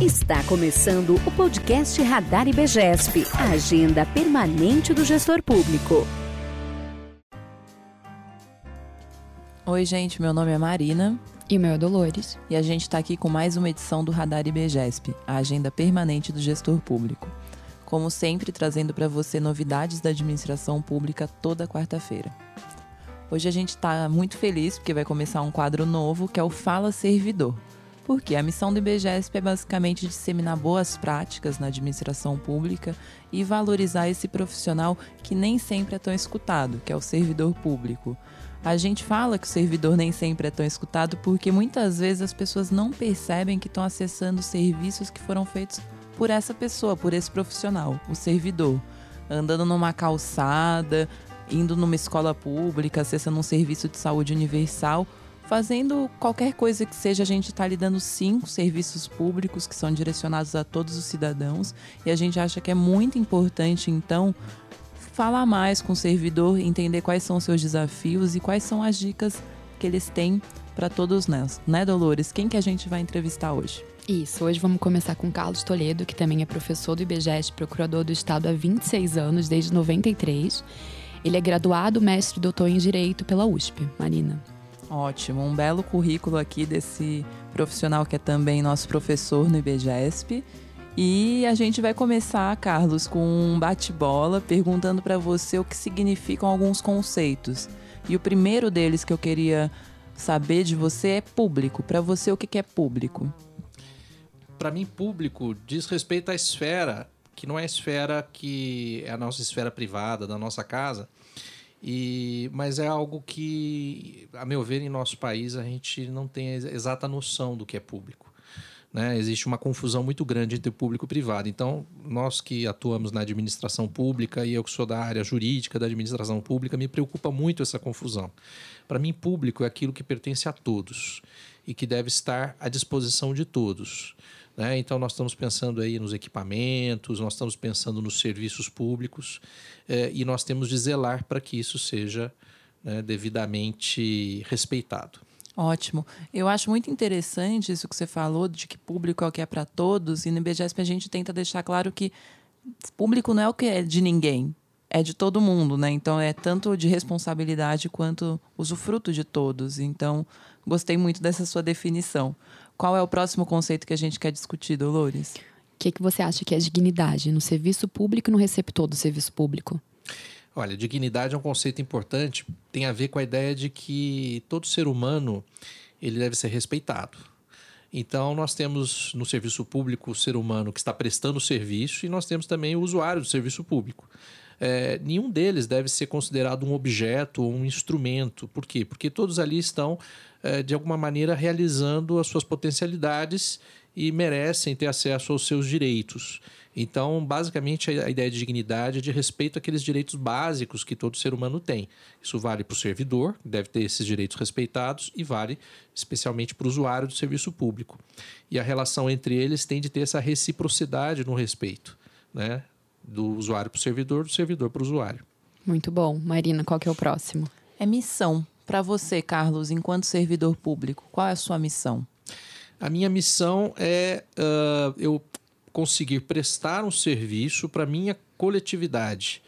Está começando o podcast Radar IBGESP, a agenda permanente do gestor público. Oi, gente, meu nome é Marina. E o meu é Dolores. E a gente está aqui com mais uma edição do Radar IBGESP, a agenda permanente do gestor público. Como sempre, trazendo para você novidades da administração pública toda quarta-feira. Hoje a gente está muito feliz porque vai começar um quadro novo que é o Fala Servidor porque a missão do IBGESP é basicamente disseminar boas práticas na administração pública e valorizar esse profissional que nem sempre é tão escutado, que é o servidor público. A gente fala que o servidor nem sempre é tão escutado porque muitas vezes as pessoas não percebem que estão acessando serviços que foram feitos por essa pessoa, por esse profissional, o servidor. Andando numa calçada, indo numa escola pública, acessando um serviço de saúde universal fazendo qualquer coisa que seja, a gente está lhe dando cinco serviços públicos que são direcionados a todos os cidadãos e a gente acha que é muito importante, então, falar mais com o servidor, entender quais são os seus desafios e quais são as dicas que eles têm para todos nós, né, Dolores? Quem que a gente vai entrevistar hoje? Isso, hoje vamos começar com Carlos Toledo, que também é professor do IBGES, procurador do Estado há 26 anos, desde 93. Ele é graduado, mestre e doutor em Direito pela USP. Marina. Ótimo, um belo currículo aqui desse profissional que é também nosso professor no IBGESP. E a gente vai começar, Carlos, com um bate-bola perguntando para você o que significam alguns conceitos. E o primeiro deles que eu queria saber de você é público. Para você, o que é público? Para mim, público diz respeito à esfera, que não é a esfera que é a nossa esfera privada, da nossa casa, e, mas é algo que, a meu ver, em nosso país a gente não tem a exata noção do que é público. Né? Existe uma confusão muito grande entre público e privado. Então, nós que atuamos na administração pública e eu que sou da área jurídica da administração pública, me preocupa muito essa confusão. Para mim, público é aquilo que pertence a todos e que deve estar à disposição de todos. Né? Então, nós estamos pensando aí nos equipamentos, nós estamos pensando nos serviços públicos eh, e nós temos de zelar para que isso seja né, devidamente respeitado. Ótimo. Eu acho muito interessante isso que você falou, de que público é o que é para todos, e no IBGESP a gente tenta deixar claro que público não é o que é de ninguém, é de todo mundo, né? Então é tanto de responsabilidade quanto usufruto de todos. Então, gostei muito dessa sua definição. Qual é o próximo conceito que a gente quer discutir, Dolores? O que, que você acha que é dignidade no serviço público e no receptor do serviço público? Olha, dignidade é um conceito importante, tem a ver com a ideia de que todo ser humano ele deve ser respeitado. Então, nós temos no serviço público o ser humano que está prestando serviço e nós temos também o usuário do serviço público. É, nenhum deles deve ser considerado um objeto ou um instrumento. Por quê? Porque todos ali estão eh, de alguma maneira realizando as suas potencialidades e merecem ter acesso aos seus direitos. Então, basicamente, a ideia de dignidade é de respeito àqueles direitos básicos que todo ser humano tem. Isso vale para o servidor, deve ter esses direitos respeitados, e vale especialmente para o usuário do serviço público. E a relação entre eles tem de ter essa reciprocidade no respeito, né? Do usuário para o servidor, do servidor para o usuário. Muito bom. Marina, qual que é o próximo? É missão. Para você, Carlos, enquanto servidor público, qual é a sua missão? A minha missão é uh, eu conseguir prestar um serviço para minha coletividade.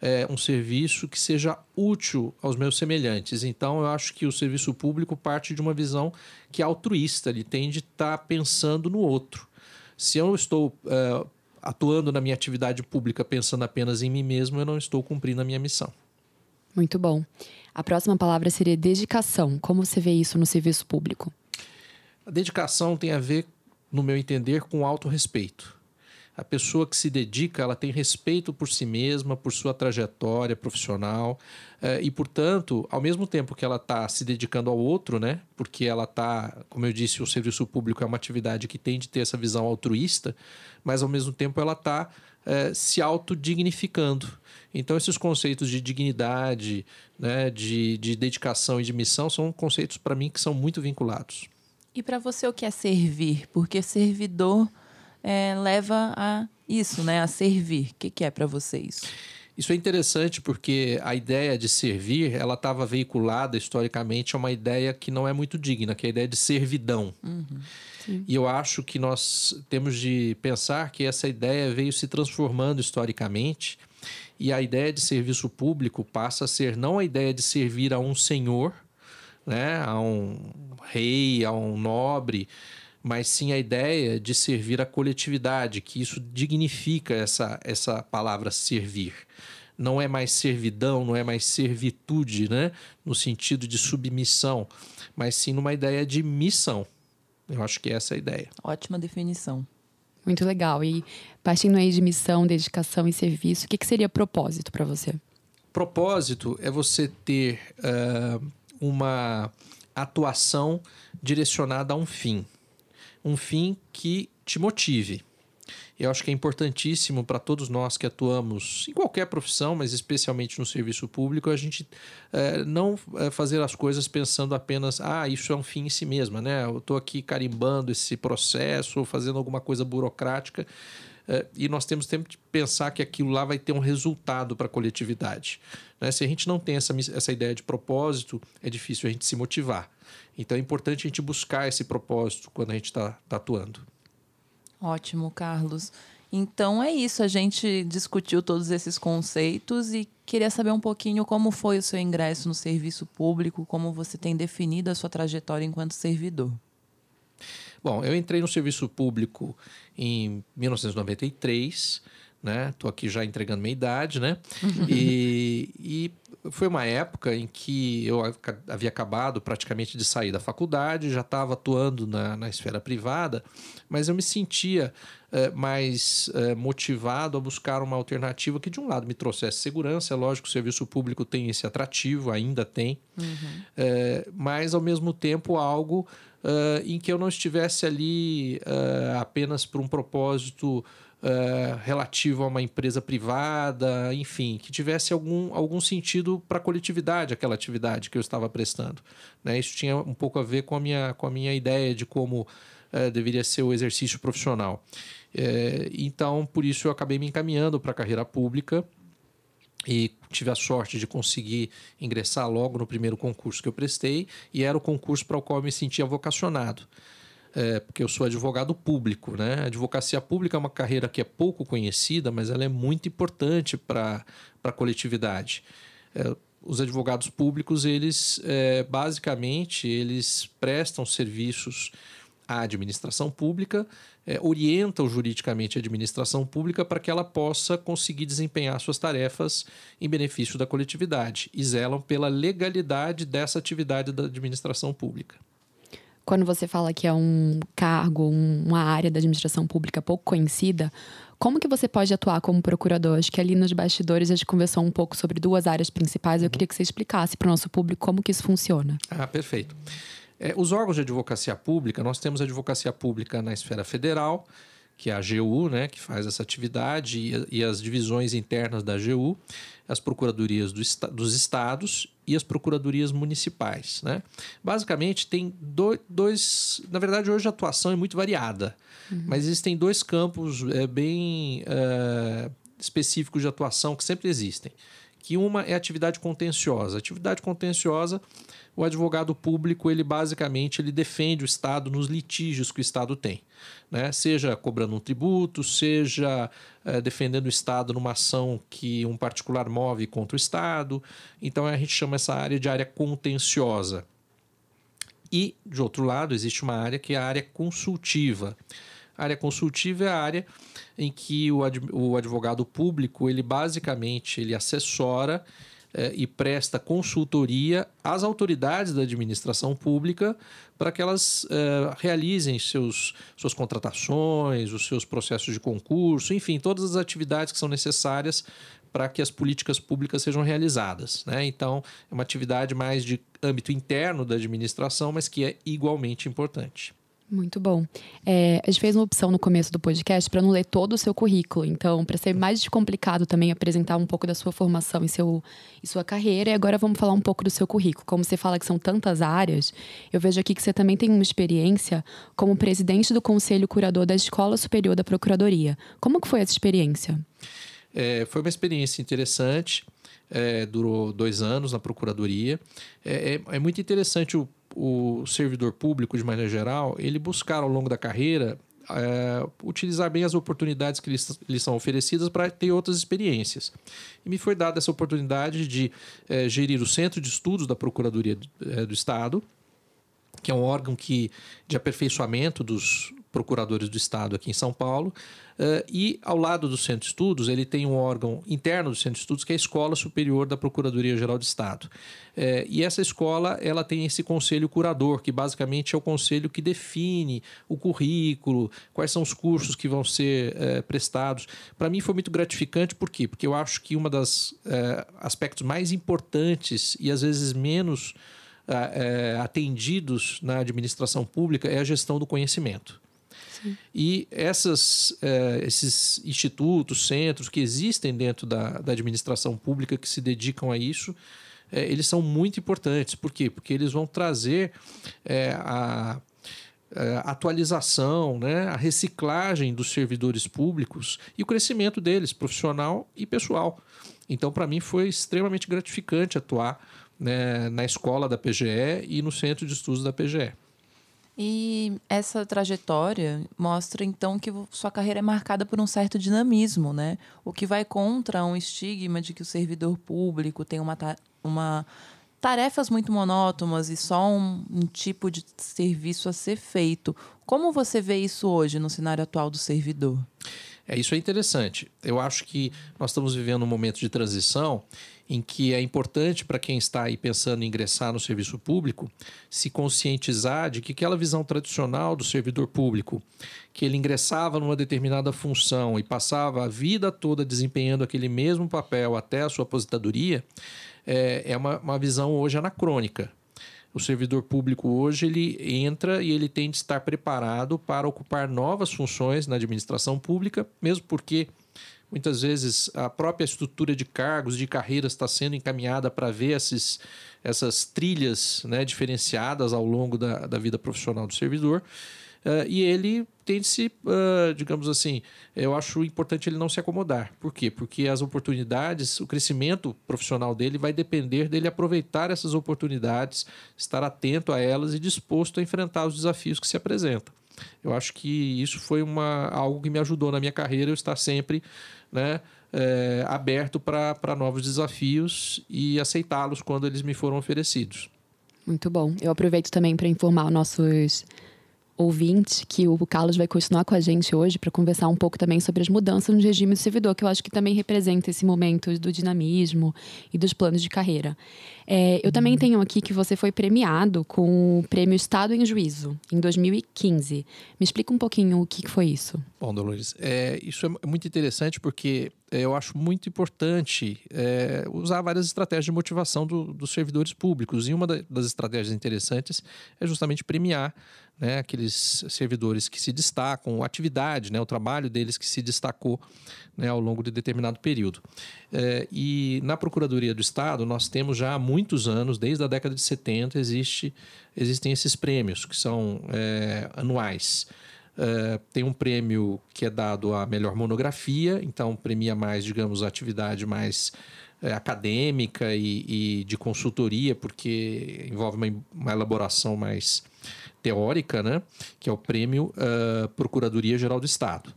É, um serviço que seja útil aos meus semelhantes. Então, eu acho que o serviço público parte de uma visão que é altruísta, ele tem de estar tá pensando no outro. Se eu estou uh, atuando na minha atividade pública pensando apenas em mim mesmo, eu não estou cumprindo a minha missão. Muito bom. A próxima palavra seria dedicação. Como você vê isso no serviço público? A dedicação tem a ver, no meu entender, com autorrespeito. A pessoa que se dedica, ela tem respeito por si mesma, por sua trajetória profissional eh, e, portanto, ao mesmo tempo que ela está se dedicando ao outro, né? Porque ela está, como eu disse, o serviço público é uma atividade que tem de ter essa visão altruísta, mas ao mesmo tempo ela está eh, se autodignificando. Então, esses conceitos de dignidade, né, de, de dedicação e de missão são conceitos, para mim, que são muito vinculados. E para você, o que é servir? Porque servidor é, leva a isso, né? A servir. O que, que é para você isso? Isso é interessante porque a ideia de servir, ela estava veiculada historicamente a uma ideia que não é muito digna, que é a ideia de servidão. Uhum. E eu acho que nós temos de pensar que essa ideia veio se transformando historicamente e a ideia de serviço público passa a ser não a ideia de servir a um senhor, né, a um rei, a um nobre, mas sim a ideia de servir a coletividade, que isso dignifica essa, essa palavra servir. Não é mais servidão, não é mais servitude, né? no sentido de submissão, mas sim numa ideia de missão. Eu acho que essa é a ideia. Ótima definição. Muito legal. E partindo aí de missão, dedicação e serviço, o que, que seria propósito para você? Propósito é você ter uh, uma atuação direcionada a um fim um fim que te motive. Eu acho que é importantíssimo para todos nós que atuamos em qualquer profissão, mas especialmente no serviço público, a gente é, não é, fazer as coisas pensando apenas, ah, isso é um fim em si mesma, né? Eu estou aqui carimbando esse processo, ou fazendo alguma coisa burocrática, é, e nós temos tempo de pensar que aquilo lá vai ter um resultado para a coletividade. Né? Se a gente não tem essa, essa ideia de propósito, é difícil a gente se motivar. Então é importante a gente buscar esse propósito quando a gente está tá atuando. Ótimo, Carlos. Então é isso, a gente discutiu todos esses conceitos e queria saber um pouquinho como foi o seu ingresso no serviço público, como você tem definido a sua trajetória enquanto servidor. Bom, eu entrei no serviço público em 1993, né? Tô aqui já entregando minha idade, né? e, e foi uma época em que eu havia acabado praticamente de sair da faculdade, já estava atuando na, na esfera privada, mas eu me sentia é, mais é, motivado a buscar uma alternativa que, de um lado, me trouxesse segurança. É lógico que o serviço público tem esse atrativo, ainda tem, uhum. é, mas, ao mesmo tempo, algo em que eu não estivesse ali apenas por um propósito uh, relativo a uma empresa privada, enfim, que tivesse algum, algum sentido para a coletividade aquela atividade que eu estava prestando. Né? Isso tinha um pouco a ver com a minha, com a minha ideia de como uh, deveria ser o exercício profissional. Uh, então, por isso, eu acabei me encaminhando para a carreira pública e tive a sorte de conseguir ingressar logo no primeiro concurso que eu prestei e era o concurso para o qual eu me sentia vocacionado é, porque eu sou advogado público, né? A advocacia pública é uma carreira que é pouco conhecida, mas ela é muito importante para a coletividade. É, os advogados públicos, eles é, basicamente eles prestam serviços à administração pública, é, orientam juridicamente a administração pública para que ela possa conseguir desempenhar suas tarefas em benefício da coletividade e zelam pela legalidade dessa atividade da administração pública quando você fala que é um cargo, uma área da administração pública pouco conhecida, como que você pode atuar como procurador? Acho que ali nos bastidores a gente conversou um pouco sobre duas áreas principais. Eu queria que você explicasse para o nosso público como que isso funciona. Ah, perfeito. É, os órgãos de advocacia pública, nós temos a advocacia pública na esfera federal, que é a AGU, né, que faz essa atividade, e, e as divisões internas da AGU, as procuradorias do, dos estados e as procuradorias municipais. Né? Basicamente, tem dois, dois. Na verdade, hoje a atuação é muito variada, uhum. mas existem dois campos é, bem é, específicos de atuação que sempre existem. Que uma é atividade contenciosa. Atividade contenciosa o advogado público ele basicamente ele defende o Estado nos litígios que o Estado tem, né? Seja cobrando um tributo, seja é, defendendo o Estado numa ação que um particular move contra o Estado. Então a gente chama essa área de área contenciosa. E de outro lado existe uma área que é a área consultiva. A área consultiva é a área em que o advogado público ele basicamente ele assessora é, e presta consultoria às autoridades da administração pública para que elas é, realizem seus, suas contratações, os seus processos de concurso, enfim, todas as atividades que são necessárias para que as políticas públicas sejam realizadas. Né? Então, é uma atividade mais de âmbito interno da administração, mas que é igualmente importante. Muito bom. É, a gente fez uma opção no começo do podcast para não ler todo o seu currículo. Então, para ser mais complicado também apresentar um pouco da sua formação e, seu, e sua carreira. E agora vamos falar um pouco do seu currículo. Como você fala que são tantas áreas, eu vejo aqui que você também tem uma experiência como presidente do Conselho Curador da Escola Superior da Procuradoria. Como que foi essa experiência? É, foi uma experiência interessante, é, durou dois anos na Procuradoria. É, é, é muito interessante o, o servidor público, de maneira geral, ele buscar ao longo da carreira é, utilizar bem as oportunidades que lhes, são oferecidas para ter outras experiências. E me foi dada essa oportunidade de é, gerir o Centro de Estudos da Procuradoria do, é, do Estado, que é um órgão que, de aperfeiçoamento dos procuradores do Estado aqui em São Paulo. Uh, e ao lado do Centro de Estudos, ele tem um órgão interno do Centro de Estudos, que é a Escola Superior da Procuradoria-Geral do Estado. Uh, e essa escola ela tem esse conselho curador, que basicamente é o conselho que define o currículo, quais são os cursos que vão ser uh, prestados. Para mim foi muito gratificante, por quê? Porque eu acho que uma das aspectos mais importantes e às vezes menos atendidos na administração pública é a gestão do conhecimento. E essas, é, esses institutos, centros que existem dentro da, da administração pública que se dedicam a isso, é, eles são muito importantes. Por quê? Porque eles vão trazer é, a, a atualização, né, a reciclagem dos servidores públicos e o crescimento deles, profissional e pessoal. Então, para mim, foi extremamente gratificante atuar né, na escola da PGE e no centro de estudos da PGE. E essa trajetória mostra então que sua carreira é marcada por um certo dinamismo, né? O que vai contra um estigma de que o servidor público tem uma, uma tarefas muito monótonas e só um, um tipo de serviço a ser feito. Como você vê isso hoje no cenário atual do servidor? É, isso é interessante. Eu acho que nós estamos vivendo um momento de transição em que é importante para quem está aí pensando em ingressar no serviço público se conscientizar de que aquela visão tradicional do servidor público, que ele ingressava numa determinada função e passava a vida toda desempenhando aquele mesmo papel até a sua aposentadoria, é, é uma, uma visão hoje anacrônica. O servidor público hoje ele entra e ele tem de estar preparado para ocupar novas funções na administração pública, mesmo porque Muitas vezes a própria estrutura de cargos, de carreiras está sendo encaminhada para ver esses, essas trilhas né, diferenciadas ao longo da, da vida profissional do servidor. Uh, e ele tem de se, uh, digamos assim, eu acho importante ele não se acomodar. Por quê? Porque as oportunidades, o crescimento profissional dele vai depender dele aproveitar essas oportunidades, estar atento a elas e disposto a enfrentar os desafios que se apresentam. Eu acho que isso foi uma, algo que me ajudou na minha carreira, eu estar sempre né, é, aberto para novos desafios e aceitá-los quando eles me foram oferecidos. Muito bom. Eu aproveito também para informar nossos ouvinte que o Carlos vai continuar com a gente hoje para conversar um pouco também sobre as mudanças no regime do servidor, que eu acho que também representa esse momento do dinamismo e dos planos de carreira. É, eu também uhum. tenho aqui que você foi premiado com o Prêmio Estado em Juízo, em 2015. Me explica um pouquinho o que foi isso. Bom, Dolores, é, isso é muito interessante porque é, eu acho muito importante é, usar várias estratégias de motivação do, dos servidores públicos. E uma das estratégias interessantes é justamente premiar né, aqueles servidores que se destacam, a atividade, né, o trabalho deles que se destacou né, ao longo de determinado período. É, e na Procuradoria do Estado, nós temos já há muitos anos, desde a década de 70, existe, existem esses prêmios que são é, anuais. É, tem um prêmio que é dado à melhor monografia, então premia mais, digamos, a atividade mais é, acadêmica e, e, de consultoria, porque envolve uma, uma elaboração mais teórica, né? que é o Prêmio uh, Procuradoria Geral do Estado.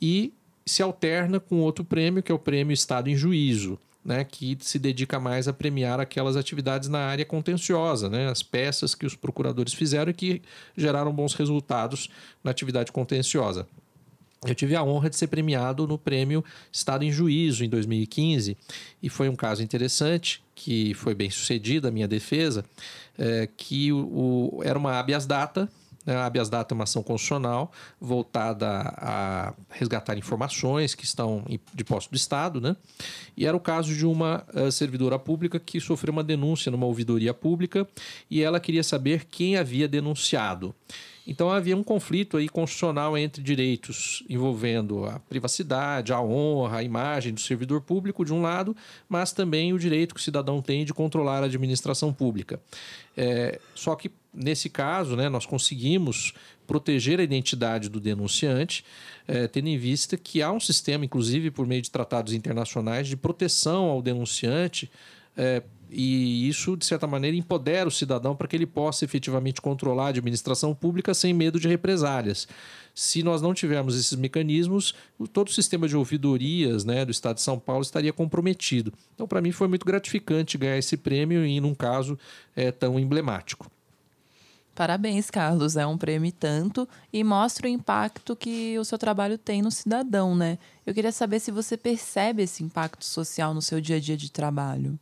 E se alterna com outro prêmio, que é o Prêmio Estado em Juízo, né, que se dedica mais a premiar aquelas atividades na área contenciosa, né, as peças que os procuradores fizeram e que geraram bons resultados na atividade contenciosa. Eu tive a honra de ser premiado no prêmio Estado em Juízo em 2015 e foi um caso interessante que foi bem sucedido a minha defesa, é, que o, o, era uma habeas data né? A habeas data é uma ação constitucional voltada a resgatar informações que estão de posse do Estado, né? E era o caso de uma uh, servidora pública que sofreu uma denúncia numa ouvidoria pública e ela queria saber quem havia denunciado. Então havia um conflito aí constitucional entre direitos envolvendo a privacidade, a honra, a imagem do servidor público de um lado, mas também o direito que o cidadão tem de controlar a administração pública. É, só que nesse caso, né, nós conseguimos proteger a identidade do denunciante, é, tendo em vista que há um sistema, inclusive por meio de tratados internacionais, de proteção ao denunciante. É, e isso, de certa maneira, empodera o cidadão para que ele possa efetivamente controlar a administração pública sem medo de represálias. Se nós não tivermos esses mecanismos, todo o sistema de ouvidorias né, do Estado de São Paulo estaria comprometido. Então, para mim, foi muito gratificante ganhar esse prêmio e num caso é, tão emblemático. Parabéns, Carlos. É um prêmio tanto e mostra o impacto que o seu trabalho tem no cidadão, né? Eu queria saber se você percebe esse impacto social no seu dia a dia de trabalho.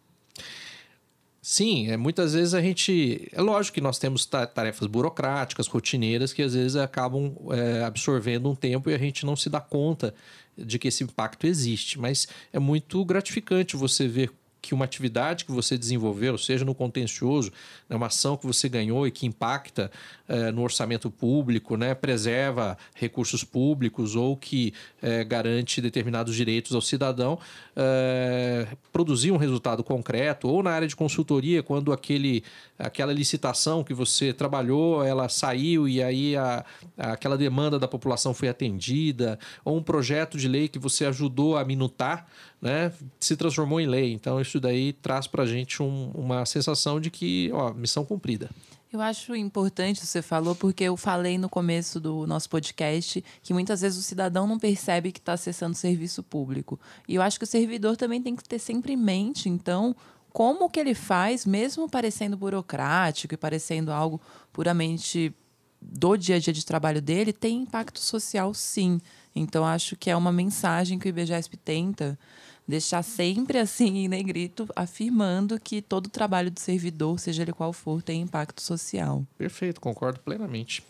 Sim, é, muitas vezes a gente. É lógico que nós temos tarefas burocráticas, rotineiras, que às vezes acabam é, absorvendo um tempo e a gente não se dá conta de que esse impacto existe. Mas é muito gratificante você ver que uma atividade que você desenvolveu, seja no contencioso, né, uma ação que você ganhou e que impacta eh, no orçamento público, né, preserva recursos públicos ou que eh, garante determinados direitos ao cidadão, eh, produzir um resultado concreto, ou na área de consultoria, quando aquele, aquela licitação que você trabalhou, ela saiu e aí a, aquela demanda da população foi atendida, ou um projeto de lei que você ajudou a minutar, né, se transformou em lei. Então, isso daí traz para a gente um, uma sensação de que, ó, missão cumprida. Eu acho importante você falou, porque eu falei no começo do nosso podcast que muitas vezes o cidadão não percebe que está acessando serviço público. E eu acho que o servidor também tem que ter sempre em mente, então, como que ele faz, mesmo parecendo burocrático e parecendo algo puramente do dia a dia de trabalho dele, tem impacto social sim. Então, acho que é uma mensagem que o IBGESP tenta deixar sempre assim em negrito, afirmando que todo trabalho do servidor, seja ele qual for, tem impacto social. Perfeito, concordo plenamente.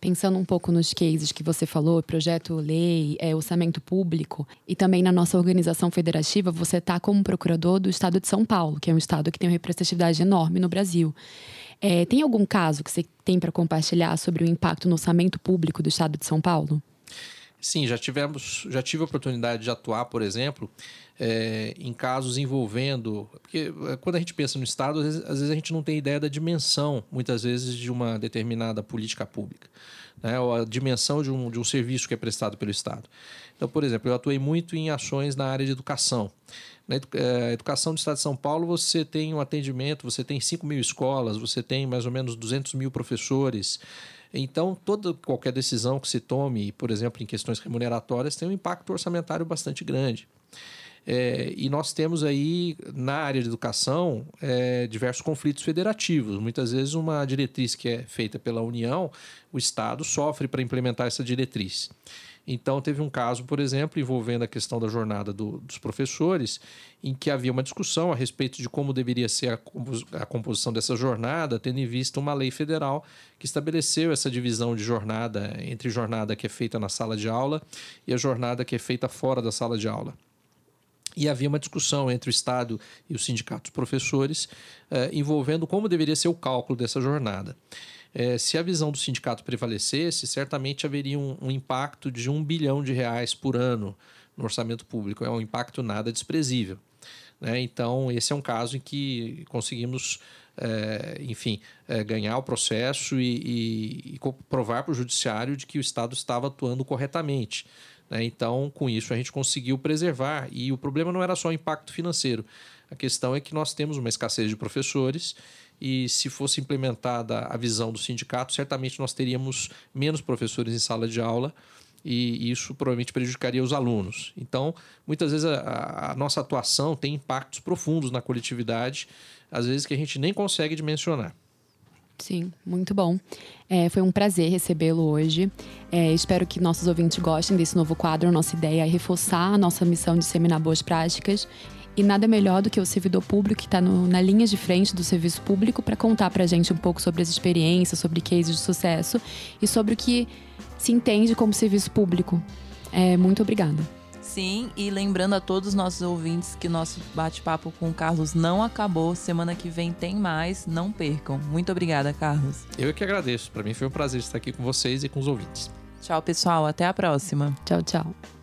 Pensando um pouco nos cases que você falou, projeto lei, é, orçamento público, e também na nossa organização federativa, você está como procurador do estado de São Paulo, que é um estado que tem uma representatividade enorme no Brasil. É, tem algum caso que você tem para compartilhar sobre o impacto no orçamento público do estado de São Paulo? Sim, já tivemos, já tive a oportunidade de atuar, por exemplo, é, em casos envolvendo. Porque é, quando a gente pensa no Estado, às vezes, às vezes, a gente não tem ideia da dimensão, muitas vezes, de uma determinada política pública, né? ou a dimensão de um, de um serviço que é prestado pelo Estado. Então, por exemplo, eu atuei muito em ações na área de educação. Na é, educação do Estado de São Paulo, você tem um atendimento, você tem 5 mil escolas, você tem mais ou menos 200 mil professores. Então, toda qualquer decisão que se tome, por exemplo, em questões remuneratórias, tem um impacto orçamentário bastante grande. É, e nós temos aí, na área de educação, é, diversos conflitos federativos. Muitas vezes, uma diretriz que é feita pela União, o Estado sofre para implementar essa diretriz. Então, teve um caso, por exemplo, envolvendo a questão da jornada do, dos professores, em que havia uma discussão a respeito de como deveria ser a, a, composição dessa jornada, tendo em vista uma lei federal que estabeleceu essa divisão de jornada entre jornada que é feita na sala de aula e a jornada que é feita fora da sala de aula. E havia uma discussão entre o Estado e os sindicatos professores eh, envolvendo como deveria ser o cálculo dessa jornada. É, se a visão do sindicato prevalecesse, certamente haveria um, um, impacto de um bilhão de reais por ano no orçamento público. É um impacto nada desprezível. Né? Então, esse é um caso em que conseguimos, é, enfim, é, ganhar o processo e, e, e provar para o judiciário de que o Estado estava atuando corretamente. Né? Então, com isso, a gente conseguiu preservar. E o problema não era só o impacto financeiro. A questão é que nós temos uma escassez de professores e se fosse implementada a visão do sindicato, certamente nós teríamos menos professores em sala de aula e isso provavelmente prejudicaria os alunos. Então, muitas vezes a, a nossa atuação tem impactos profundos na coletividade, às vezes que a gente nem consegue dimensionar. Sim, muito bom. É, foi um prazer recebê-lo hoje. É, espero que nossos ouvintes gostem desse novo quadro. Nossa ideia é reforçar a nossa missão de disseminar boas práticas e nada melhor do que o servidor público que está na linha de frente do serviço público para contar para a gente um pouco sobre as experiências, sobre cases de sucesso e sobre o que se entende como serviço público. É, muito obrigada. Sim, e lembrando a todos os nossos ouvintes que nosso bate-papo com o Carlos não acabou. Semana que vem tem mais, não percam. Muito obrigada, Carlos. Eu que agradeço. Para mim foi um prazer estar aqui com vocês e com os ouvintes. Tchau, pessoal. Até a próxima. Tchau, tchau.